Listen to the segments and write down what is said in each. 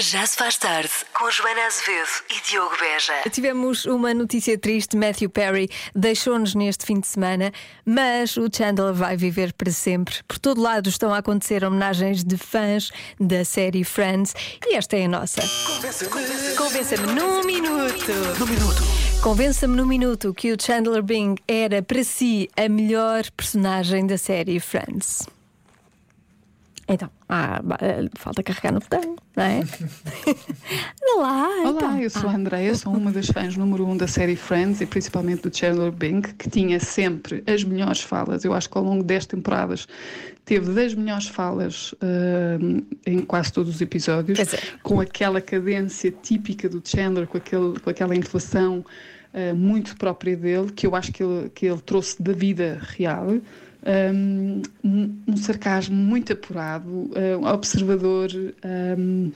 Já se faz tarde com Joana Azevedo e Diogo Beja. Tivemos uma notícia triste: Matthew Perry deixou-nos neste fim de semana, mas o Chandler vai viver para sempre. Por todo lado estão a acontecer homenagens de fãs da série Friends e esta é a nossa. Convença-me num minuto. No minuto. Convença-me num minuto que o Chandler Bing era para si a melhor personagem da série Friends. Então, ah, eh, falta carregar no botão, não é? Lá, Olá, então. eu sou a Andreia, sou uma das fãs número um da série Friends e principalmente do Chandler Bing, que tinha sempre as melhores falas. Eu acho que ao longo das temporadas teve das melhores falas hum, em quase todos os episódios, com aquela cadência típica do Chandler, com, aquele, com aquela inflação ah, muito própria dele, que eu acho que ele, que ele trouxe da vida real. Um, um- um sarcasmo muito apurado, ah, observador, um,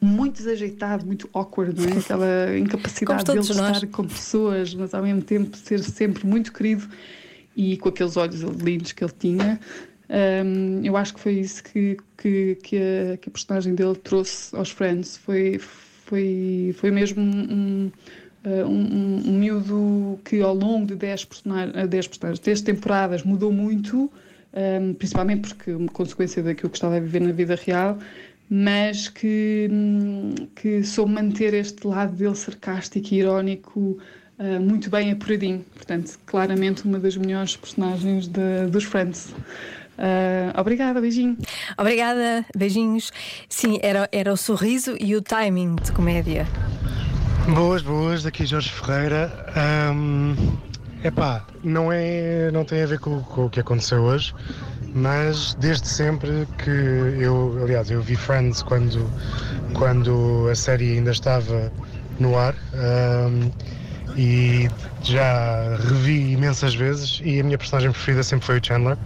muito desajeitado, muito awkward, não é? Aquela incapacidade dele de nós. estar com pessoas, mas ao mesmo tempo ser sempre muito querido e com aqueles olhos lindos que ele tinha. Um, eu acho que foi isso que, que, que, a, que a personagem dele trouxe aos Friends. Foi, foi, foi mesmo um, um, um, um miúdo que ao longo de 10 personagens, 10 personagens, 10 temporadas mudou muito, um, principalmente porque consequência daquilo que estava a viver na vida real, mas que, hum, que soube manter este lado dele sarcástico e irónico uh, muito bem apuradinho. Portanto, claramente uma das melhores personagens de- dos Friends. Uh, obrigada, beijinho. Obrigada, beijinhos. Sim, era, era o sorriso e o timing de comédia. Boas, boas, daqui Jorge Ferreira. Ahm, epá, não, é, não tem a ver com, com o que aconteceu hoje, mas desde sempre que eu, aliás, eu vi Friends quando, quando a série ainda estava no ar ahm, e já revi imensas vezes e a minha personagem preferida sempre foi o Chandler.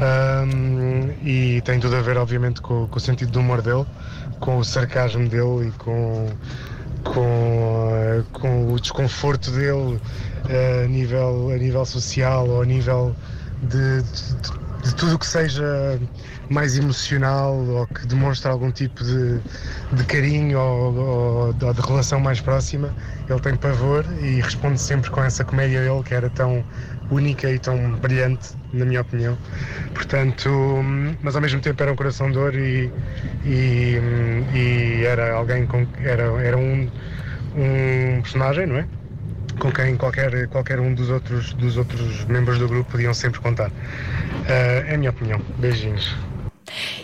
Ahm, e tem tudo a ver, obviamente, com, com o sentido do humor dele, com o sarcasmo dele e com, com, eh, com o desconforto dele eh, a, nível, a nível social ou a nível de, de- de tudo o que seja mais emocional ou que demonstra algum tipo de, de carinho ou, ou- ou de relação mais próxima. Ele tem pavor e responde sempre com essa comédia dele que era tão única e tão brilhante, na minha opinião. Portanto, mas ao mesmo tempo era um coração de ouro e, e, e era alguém com era, era um, um personagem, não é? Com quem qualquer, qualquer um dos outros, dos outros membros do grupo podiam sempre contar. Ah, é a minha opinião. Beijinhos.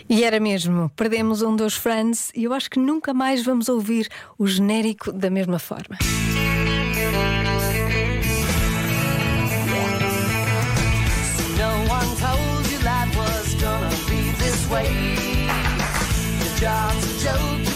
E era mesmo, perdemos um dos Friends e eu acho que nunca mais vamos ouvir o genérico da mesma forma. No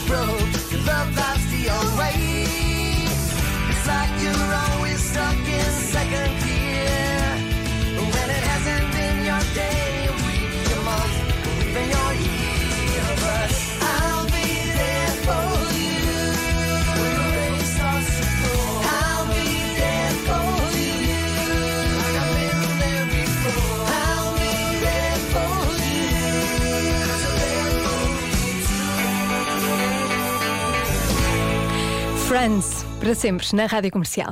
Friends, para sempre, na rádio comercial.